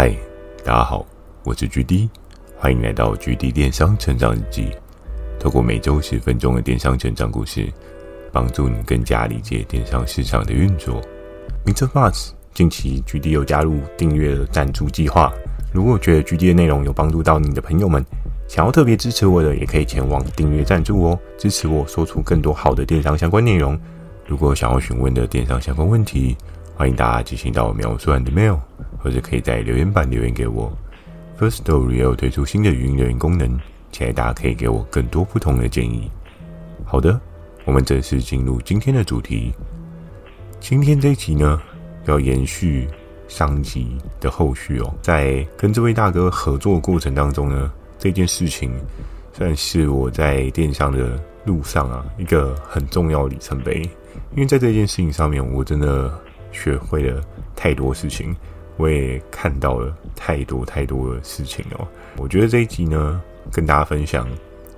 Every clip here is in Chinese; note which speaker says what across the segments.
Speaker 1: 嗨，大家好，我是 GD，欢迎来到 GD 电商成长日记。透过每周十分钟的电商成长故事，帮助你更加理解电商市场的运作。Mr. Buzz，近期 GD 又加入订阅的赞助计划。如果觉得 GD 的内容有帮助到你的朋友们，想要特别支持我的，也可以前往订阅赞助哦，支持我说出更多好的电商相关内容。如果想要询问的电商相关问题，欢迎大家寄信到我描述栏的 mail，或者可以在留言板留言给我。First Story 也有推出新的语音留言功能，期待大家可以给我更多不同的建议。好的，我们正式进入今天的主题。今天这一集呢，要延续上集的后续哦，在跟这位大哥合作过程当中呢。这件事情算是我在电商的路上啊一个很重要里程碑，因为在这件事情上面，我真的学会了太多事情，我也看到了太多太多的事情哦。我觉得这一集呢，跟大家分享，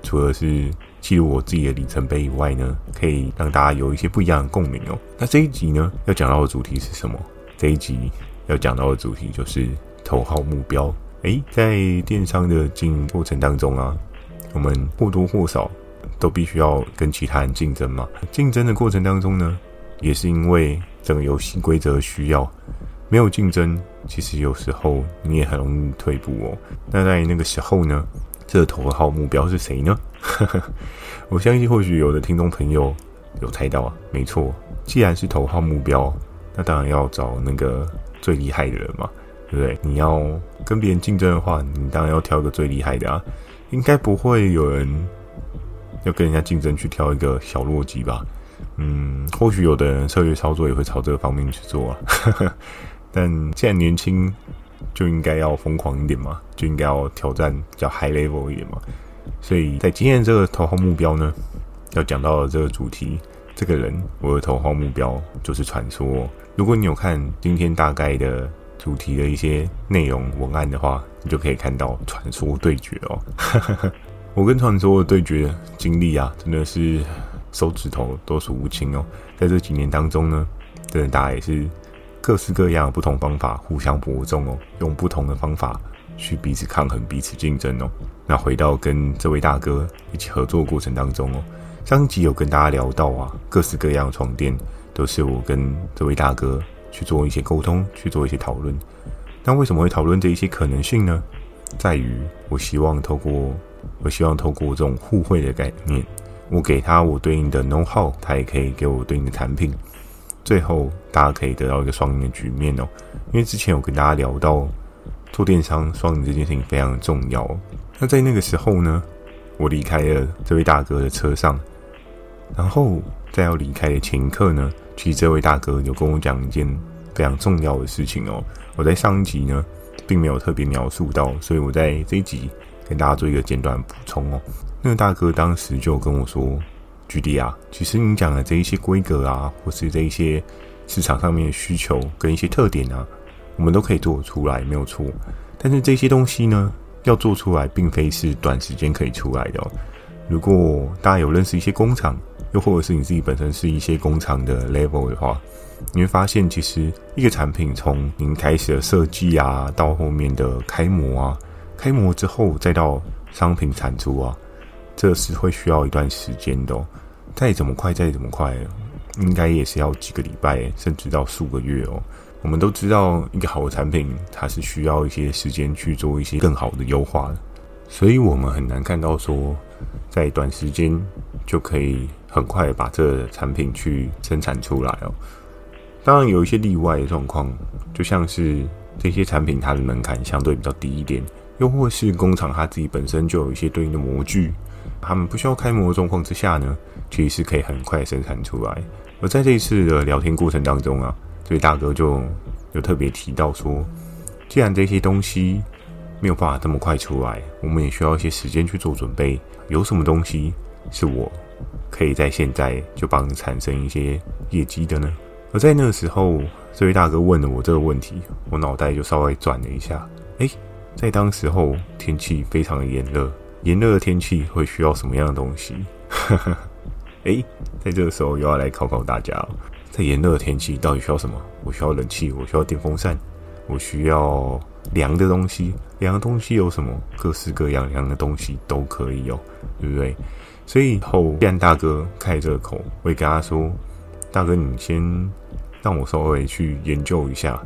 Speaker 1: 除了是记录我自己的里程碑以外呢，可以让大家有一些不一样的共鸣哦。那这一集呢，要讲到的主题是什么？这一集要讲到的主题就是头号目标。诶，在电商的经营过程当中啊，我们或多或少都必须要跟其他人竞争嘛。竞争的过程当中呢，也是因为整个游戏规则需要，没有竞争，其实有时候你也很容易退步哦。那在那个时候呢，这个头号目标是谁呢？我相信或许有的听众朋友有猜到啊，没错，既然是头号目标，那当然要找那个最厉害的人嘛。对不对？你要跟别人竞争的话，你当然要挑个最厉害的啊！应该不会有人要跟人家竞争去挑一个小弱鸡吧？嗯，或许有的人策略操作也会朝这个方面去做啊。但既然年轻，就应该要疯狂一点嘛，就应该要挑战比较 high level 一点嘛。所以在今天这个头号目标呢，要讲到的这个主题，这个人我的头号目标就是传说。如果你有看今天大概的。主题的一些内容文案的话，你就可以看到传说对决哦。我跟传说的对决经历啊，真的是手指头都数不清哦。在这几年当中呢，真的大家也是各式各样的不同方法互相伯仲哦，用不同的方法去彼此抗衡、彼此竞争哦。那回到跟这位大哥一起合作过程当中哦，上集有跟大家聊到啊，各式各样的床垫都是我跟这位大哥。去做一些沟通，去做一些讨论。那为什么会讨论这一些可能性呢？在于我希望透过，我希望透过这种互惠的概念，我给他我对应的 know how，他也可以给我对应的产品，最后大家可以得到一个双赢的局面哦。因为之前有跟大家聊到做电商双赢这件事情非常的重要。那在那个时候呢，我离开了这位大哥的车上，然后在要离开的前一刻呢。其实这位大哥有跟我讲一件非常重要的事情哦，我在上一集呢并没有特别描述到，所以我在这一集跟大家做一个简短补充哦。那个大哥当时就跟我说：“GD 啊，其实你讲的这一些规格啊，或是这一些市场上面的需求跟一些特点啊，我们都可以做出来，没有错。但是这些东西呢，要做出来，并非是短时间可以出来的。如果大家有认识一些工厂，又或者是你自己本身是一些工厂的 level 的话，你会发现，其实一个产品从您开始的设计啊，到后面的开模啊，开模之后再到商品产出啊，这是会需要一段时间的。再怎么快，再怎么快，应该也是要几个礼拜，甚至到数个月哦。我们都知道，一个好的产品，它是需要一些时间去做一些更好的优化的，所以我们很难看到说，在短时间就可以。很快把这产品去生产出来哦。当然有一些例外的状况，就像是这些产品它的门槛相对比较低一点，又或是工厂它自己本身就有一些对应的模具，他们不需要开模的状况之下呢，其实是可以很快生产出来。而在这一次的聊天过程当中啊，这位大哥就有特别提到说，既然这些东西没有办法这么快出来，我们也需要一些时间去做准备。有什么东西是我？可以在现在就帮你产生一些业绩的呢？而在那个时候，这位大哥问了我这个问题，我脑袋就稍微转了一下。诶，在当时候天气非常的炎热，炎热的天气会需要什么样的东西？诶，在这个时候又要来考考大家了，在炎热的天气到底需要什么？我需要冷气，我需要电风扇，我需要凉的东西，凉的东西有什么？各式各样凉的东西都可以哦，对不对？所以以后既然大哥开这个口，我会跟他说：“大哥，你先让我稍微去研究一下，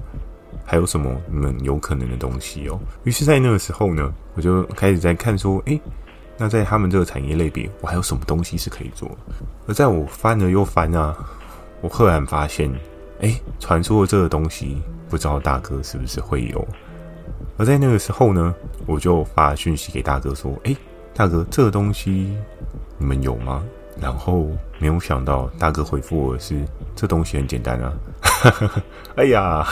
Speaker 1: 还有什么你们有可能的东西哦。”于是，在那个时候呢，我就开始在看说：“诶，那在他们这个产业类别，我还有什么东西是可以做？”而在我翻了又翻啊，我赫然发现，诶，传说的这个东西，不知道大哥是不是会有？而在那个时候呢，我就发讯息给大哥说：“诶，大哥，这个东西你们有吗？”然后没有想到，大哥回复我是：“这东西很简单啊。”哎呀，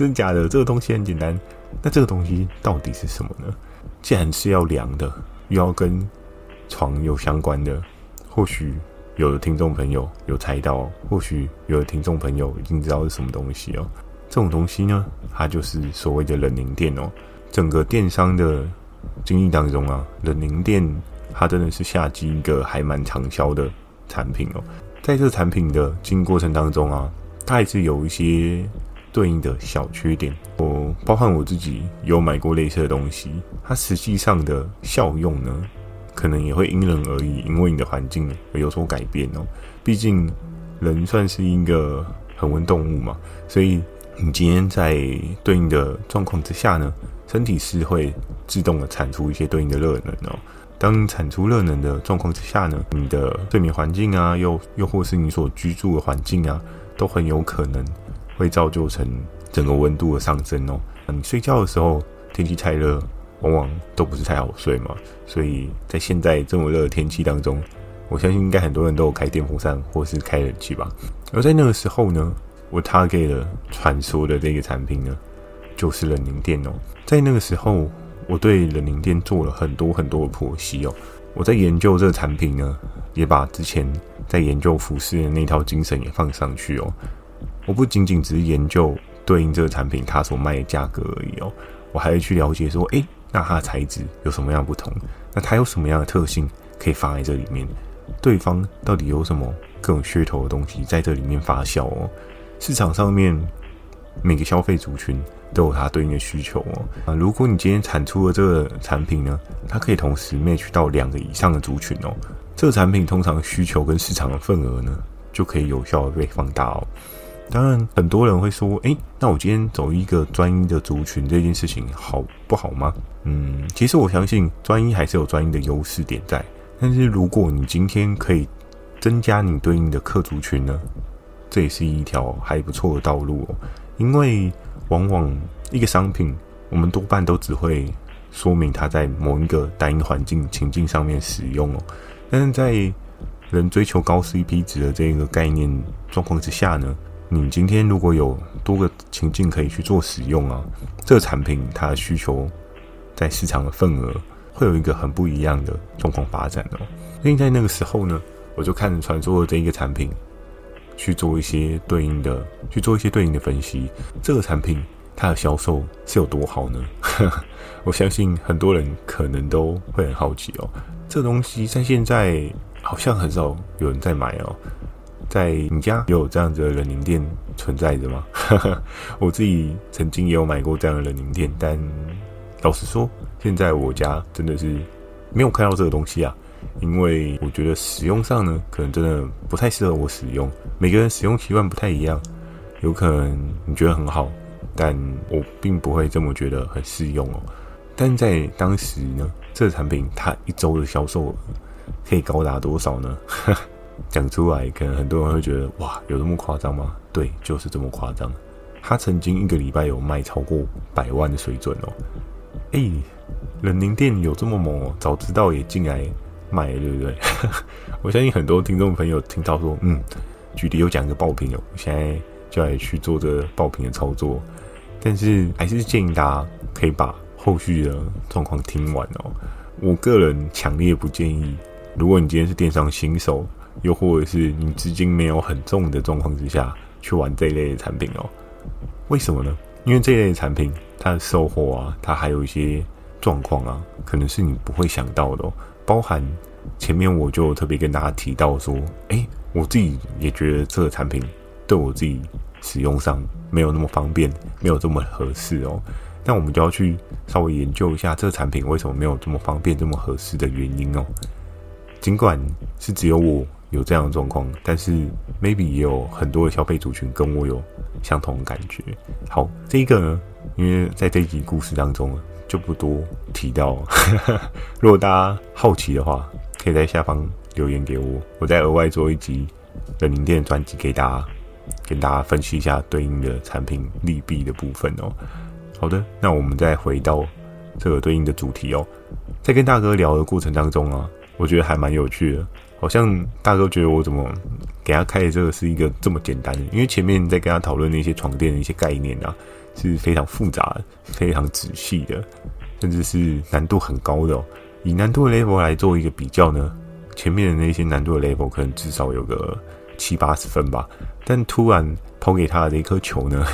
Speaker 1: 真假的？这个东西很简单，那这个东西到底是什么呢？既然是要凉的，又要跟床有相关的，或许有的听众朋友有猜到，或许有的听众朋友已经知道是什么东西哦。这种东西呢，它就是所谓的冷凝电哦。整个电商的经历当中啊，冷凝电它真的是夏季一个还蛮畅销的产品哦。在这个产品的经营过程当中啊，它还是有一些对应的小缺点。我包含我自己有买过类似的东西，它实际上的效用呢，可能也会因人而异，因为你的环境会有所改变哦。毕竟人算是一个恒温动物嘛，所以。你今天在对应的状况之下呢，身体是会自动的产出一些对应的热能哦。当产出热能的状况之下呢，你的睡眠环境啊，又又或是你所居住的环境啊，都很有可能会造就成整个温度的上升哦。你睡觉的时候天气太热，往往都不是太好睡嘛。所以在现在这么热的天气当中，我相信应该很多人都有开电风扇或是开冷气吧。而在那个时候呢，我 target 了传说的这个产品呢，就是冷凝电哦。在那个时候，我对冷凝电做了很多很多的剖析哦。我在研究这个产品呢，也把之前在研究服饰的那套精神也放上去哦。我不仅仅只是研究对应这个产品它所卖的价格而已哦，我还会去了解说，诶，那它的材质有什么样不同？那它有什么样的特性可以放在这里面？对方到底有什么更有噱头的东西在这里面发酵哦？市场上面每个消费族群都有它对应的需求哦。啊，如果你今天产出的这个产品呢，它可以同时 match 到两个以上的族群哦，这个产品通常需求跟市场的份额呢，就可以有效的被放大哦。当然，很多人会说，诶，那我今天走一个专一的族群这件事情好不好吗？嗯，其实我相信专一还是有专一的优势点在。但是如果你今天可以增加你对应的客族群呢？这也是一条还不错的道路哦，因为往往一个商品，我们多半都只会说明它在某一个单一环境情境上面使用哦，但是在人追求高 CP 值的这个概念状况之下呢，你今天如果有多个情境可以去做使用啊，这个产品它的需求在市场的份额会有一个很不一样的状况发展哦，所以在那个时候呢，我就看传说的这一个产品。去做一些对应的，去做一些对应的分析。这个产品它的销售是有多好呢？我相信很多人可能都会很好奇哦。这东西在现在好像很少有人在买哦。在你家有这样子的冷凝店存在着吗？我自己曾经也有买过这样的冷凝店，但老实说，现在我家真的是没有看到这个东西啊。因为我觉得使用上呢，可能真的不太适合我使用。每个人使用习惯不太一样，有可能你觉得很好，但我并不会这么觉得很适用哦。但在当时呢，这个产品它一周的销售额可以高达多少呢？讲出来，可能很多人会觉得哇，有这么夸张吗？对，就是这么夸张。他曾经一个礼拜有卖超过百万的水准哦。哎，冷凝店有这么猛哦？早知道也进来。卖对不对？我相信很多听众朋友听到说，嗯，具体有讲一个爆品哦，我现在就来去做这爆品的操作。但是还是建议大家可以把后续的状况听完哦。我个人强烈不建议，如果你今天是电商新手，又或者是你资金没有很重的状况之下去玩这一类的产品哦。为什么呢？因为这一类产品它的售后啊，它还有一些状况啊，可能是你不会想到的哦。包含前面我就特别跟大家提到说，哎，我自己也觉得这个产品对我自己使用上没有那么方便，没有这么合适哦。那我们就要去稍微研究一下这个产品为什么没有这么方便、这么合适的原因哦。尽管是只有我有这样的状况，但是 maybe 也有很多的消费族群跟我有相同的感觉。好，这一个呢，因为在这集故事当中就不多提到。如果大家好奇的话，可以在下方留言给我，我再额外做一集冷凝店专辑给大家，跟大家分析一下对应的产品利弊的部分哦。好的，那我们再回到这个对应的主题哦。在跟大哥聊的过程当中啊，我觉得还蛮有趣的。好像大哥觉得我怎么给他开的这个是一个这么简单的，因为前面在跟他讨论那些床垫的一些概念啊，是非常复杂、非常仔细的，甚至是难度很高的哦。以难度的 level 来做一个比较呢，前面的那些难度的 level 可能至少有个七八十分吧，但突然抛给他的一颗球呢，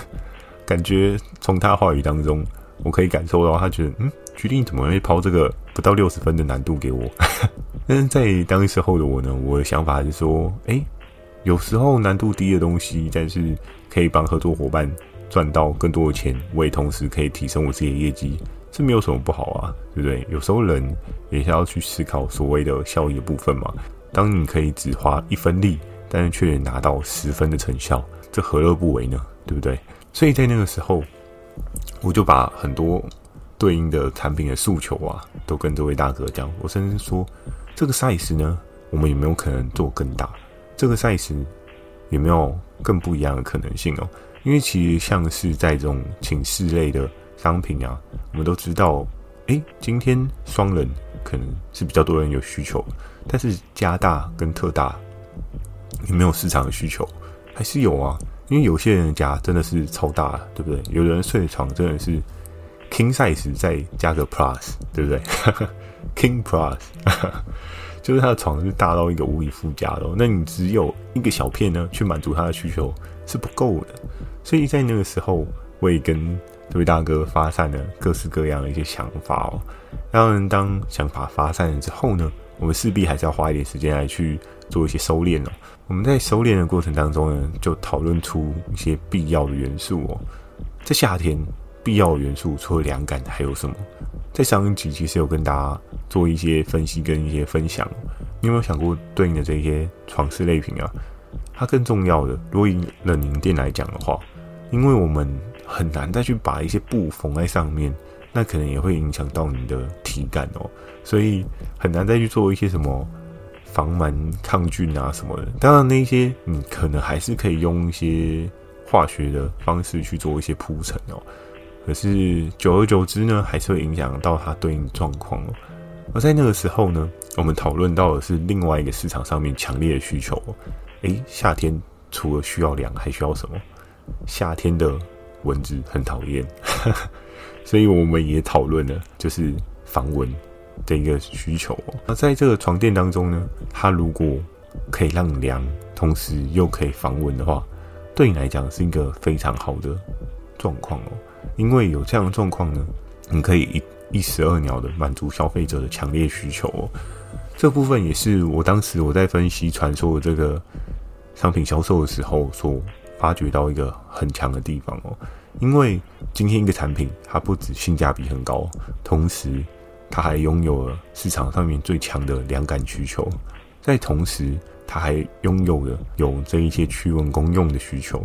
Speaker 1: 感觉从他话语当中，我可以感受到他觉得，嗯，决定怎么会抛这个不到六十分的难度给我？但是在当时候的我呢，我的想法是说，诶，有时候难度低的东西，但是可以帮合作伙伴赚到更多的钱，我也同时可以提升我自己的业绩，这没有什么不好啊，对不对？有时候人也是要去思考所谓的效益的部分嘛。当你可以只花一分力，但是却拿到十分的成效，这何乐不为呢？对不对？所以在那个时候，我就把很多对应的产品的诉求啊，都跟这位大哥讲，我甚至说。这个 size 呢，我们有没有可能做更大？这个 size 有没有更不一样的可能性哦？因为其实像是在这种寝室类的商品啊，我们都知道，诶，今天双人可能是比较多人有需求，但是加大跟特大有没有市场的需求？还是有啊？因为有些人家真的是超大，对不对？有人睡的床真的是 king size 再加个 plus，对不对？King Plus，就是他的床是大到一个无以复加的。那你只有一个小片呢，去满足他的需求是不够的。所以在那个时候，我也跟这位大哥发散了各式各样的一些想法哦。当然，当想法发散了之后呢，我们势必还是要花一点时间来去做一些收敛哦。我们在收敛的过程当中呢，就讨论出一些必要的元素哦。在夏天，必要的元素除了凉感，还有什么？在上一集其实有跟大家做一些分析跟一些分享，你有没有想过对应的这些床饰类品啊？它更重要的，如果以冷凝垫来讲的话，因为我们很难再去把一些布缝在上面，那可能也会影响到你的体感哦，所以很难再去做一些什么防螨抗菌啊什么的。当然，那些你可能还是可以用一些化学的方式去做一些铺陈哦。可是久而久之呢，还是会影响到它对应状况哦。而在那个时候呢，我们讨论到的是另外一个市场上面强烈的需求。诶，夏天除了需要凉，还需要什么？夏天的蚊子很讨厌，所以我们也讨论了，就是防蚊的一个需求。那在这个床垫当中呢，它如果可以让凉，同时又可以防蚊的话，对你来讲是一个非常好的状况哦。因为有这样的状况呢，你可以一一石二鸟的满足消费者的强烈需求哦。这部分也是我当时我在分析传说的这个商品销售的时候所发掘到一个很强的地方哦。因为今天一个产品它不止性价比很高，同时它还拥有了市场上面最强的凉感需求，在同时它还拥有了有这一些驱蚊功用的需求。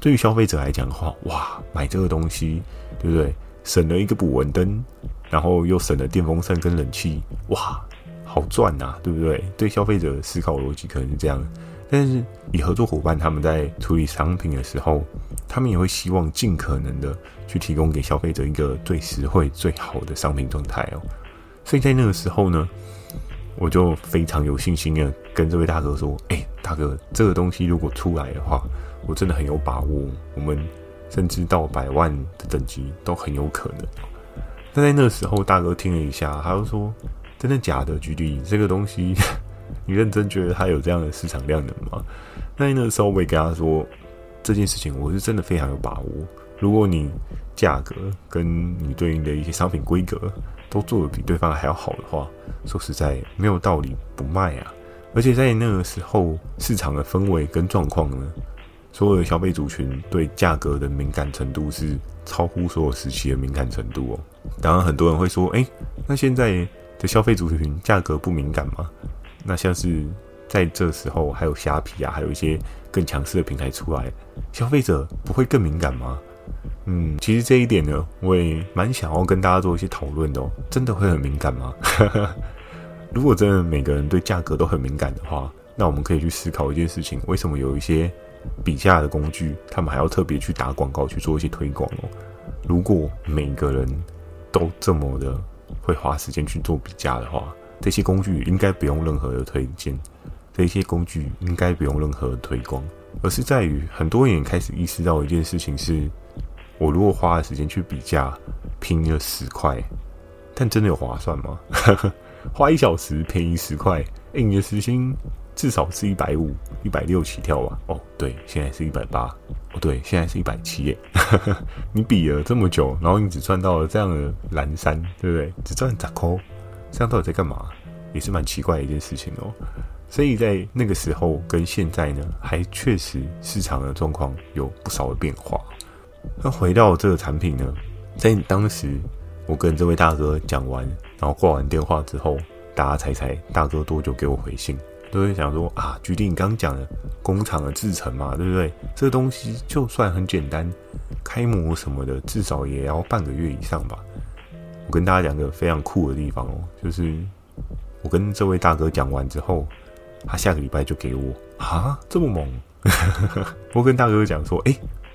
Speaker 1: 对于消费者来讲的话，哇，买这个东西，对不对？省了一个捕蚊灯，然后又省了电风扇跟冷气，哇，好赚呐，对不对？对消费者思考逻辑可能是这样，但是以合作伙伴他们在处理商品的时候，他们也会希望尽可能的去提供给消费者一个最实惠、最好的商品状态哦。所以在那个时候呢，我就非常有信心的跟这位大哥说：“哎，大哥，这个东西如果出来的话。”我真的很有把握，我们甚至到百万的等级都很有可能。但在那个时候，大哥听了一下，他就说：“真的假的？GD 这个东西，你认真觉得它有这样的市场量能吗？”那那个时候，我也跟他说这件事情，我是真的非常有把握。如果你价格跟你对应的一些商品规格都做得比对方还要好的话，说实在没有道理不卖啊。而且在那个时候，市场的氛围跟状况呢，所有的消费族群对价格的敏感程度是超乎所有时期的敏感程度哦。当然，很多人会说：“哎，那现在的消费族群价格不敏感吗？”那像是在这时候，还有虾皮啊，还有一些更强势的平台出来，消费者不会更敏感吗？嗯，其实这一点呢，我也蛮想要跟大家做一些讨论的哦。真的会很敏感吗？如果真的每个人对价格都很敏感的话，那我们可以去思考一件事情：为什么有一些比价的工具，他们还要特别去打广告去做一些推广哦？如果每个人都这么的会花时间去做比价的话，这些工具应该不用任何的推荐，这些工具应该不用任何的推广，而是在于很多人开始意识到一件事情是。我如果花了时间去比价，拼了十块，但真的有划算吗？花一小时便宜十块，欸，你的时薪至少是一百五、一百六起跳吧？哦，对，现在是一百八。哦，对，现在是一百七耶。你比了这么久，然后你只赚到了这样的蓝山，对不对？只赚十块，这样到底在干嘛？也是蛮奇怪的一件事情哦。所以在那个时候跟现在呢，还确实市场的状况有不少的变化。那回到这个产品呢，在当时我跟这位大哥讲完，然后挂完电话之后，大家猜猜大哥多久给我回信？都会想说啊，举例你刚讲的工厂的制程嘛，对不对？这东西就算很简单，开模什么的，至少也要半个月以上吧。我跟大家讲个非常酷的地方哦，就是我跟这位大哥讲完之后，他下个礼拜就给我啊，这么猛！我跟大哥讲说，哎，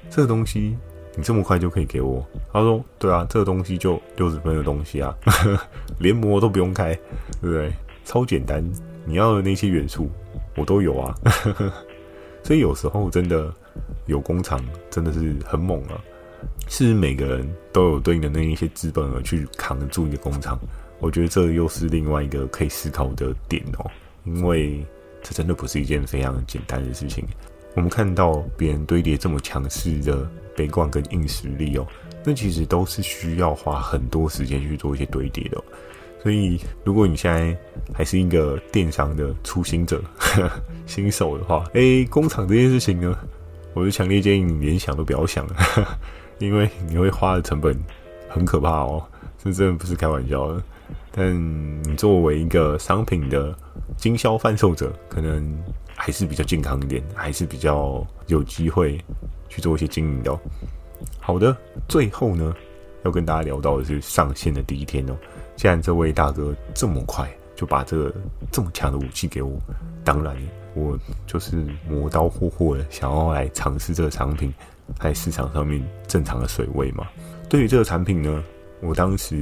Speaker 1: 这个东西。你这么快就可以给我？他说：“对啊，这个东西就六十分的东西啊，连模都不用开，对不对？超简单，你要的那些元素我都有啊。所以有时候真的有工厂真的是很猛啊，是每个人都有对应的那一些资本而去扛住一个工厂。我觉得这又是另外一个可以思考的点哦，因为这真的不是一件非常简单的事情。我们看到别人堆叠这么强势的。”悲观跟硬实力哦，那其实都是需要花很多时间去做一些堆叠的。所以，如果你现在还是一个电商的初心者、新手的话，哎、工厂这件事情呢，我就强烈建议你连想都不要想了，因为你会花的成本很可怕哦，这真的不是开玩笑的。但你作为一个商品的经销贩售者，可能还是比较健康一点，还是比较有机会。去做一些经营的。好的，最后呢，要跟大家聊到的是上线的第一天哦。既然这位大哥这么快就把这个这么强的武器给我，当然我就是磨刀霍霍的想要来尝试这个产品在市场上面正常的水位嘛。对于这个产品呢，我当时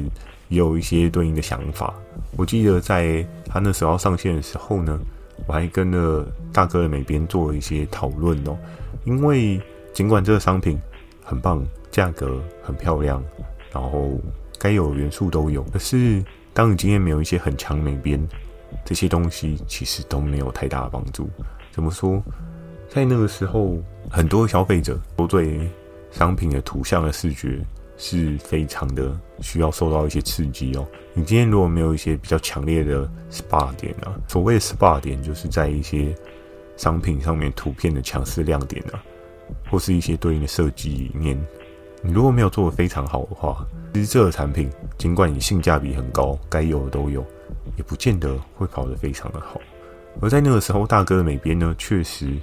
Speaker 1: 也有一些对应的想法。我记得在他那时候上线的时候呢，我还跟了大哥的美编做了一些讨论哦，因为。尽管这个商品很棒，价格很漂亮，然后该有的元素都有，可是当你今天没有一些很强美编，这些东西其实都没有太大的帮助。怎么说？在那个时候，很多消费者都对商品的图像的视觉是非常的需要受到一些刺激哦。你今天如果没有一些比较强烈的 SPA 点啊，所谓的 SPA 点就是在一些商品上面图片的强势亮点啊。或是一些对应的设计理念，你如果没有做得非常好的话，其实这个产品尽管你性价比很高，该有的都有，也不见得会跑得非常的好。而在那个时候，大哥的美编呢，确实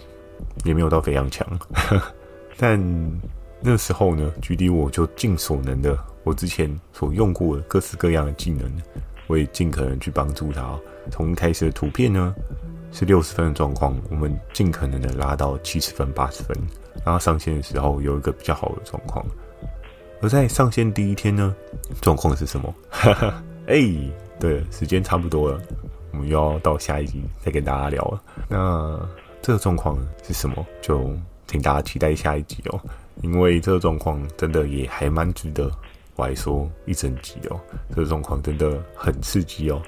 Speaker 1: 也没有到非常强，但那时候呢，距离我就尽所能的，我之前所用过的各式各样的技能，我也尽可能去帮助他。从一开始的图片呢，是六十分的状况，我们尽可能的拉到七十分、八十分。然后上线的时候有一个比较好的状况，而在上线第一天呢，状况是什么？哎、对了，时间差不多了，我们又要到下一集再跟大家聊了。那这个状况是什么？就请大家期待下一集哦，因为这个状况真的也还蛮值得我来说一整集哦。这个状况真的很刺激哦，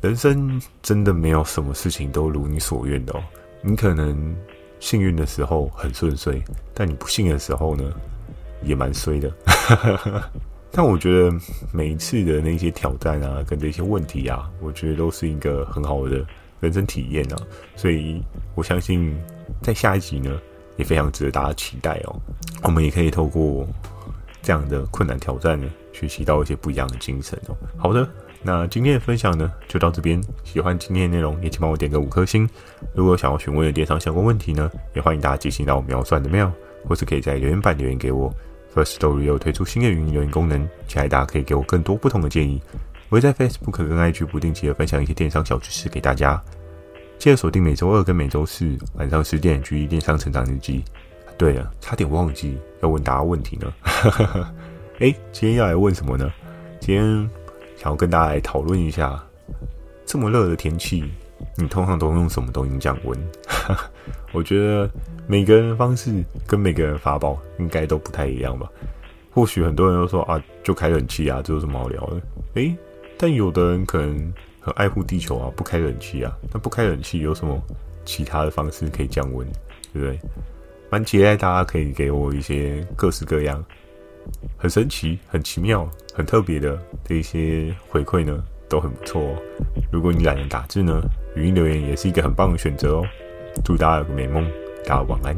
Speaker 1: 人生真的没有什么事情都如你所愿的哦，你可能。幸运的时候很顺遂，但你不幸的时候呢，也蛮衰的。但我觉得每一次的那些挑战啊，跟这些问题啊，我觉得都是一个很好的人生体验啊。所以我相信在下一集呢，也非常值得大家期待哦。我们也可以透过这样的困难挑战呢，学习到一些不一样的精神哦。好的，那今天的分享呢就到这边。喜欢今天的内容，也请帮我点个五颗星。如果想要询问的电商相关问题呢，也欢迎大家进行到我描述的 mail，或是可以在留言板留言给我。First Story 又推出新的语音留言功能，期待大家可以给我更多不同的建议。我会在 Facebook 跟 IG 不定期的分享一些电商小知识给大家。记得锁定每周二跟每周四晚上十点，橘地电商成长日记。对了，差点忘记要问大家问题呢。诶，今天要来问什么呢？今天想要跟大家来讨论一下，这么热的天气，你通常都用什么东西降温？我觉得每个人的方式跟每个人法宝应该都不太一样吧。或许很多人都说啊，就开冷气啊，这有什么好聊的？诶，但有的人可能很爱护地球啊，不开冷气啊。那不开冷气有什么其他的方式可以降温？对不对？蛮期待大家可以给我一些各式各样、很神奇、很奇妙、很特别的的一些回馈呢，都很不错哦。如果你懒得打字呢，语音留言也是一个很棒的选择哦。祝大家有个美梦，大家晚安。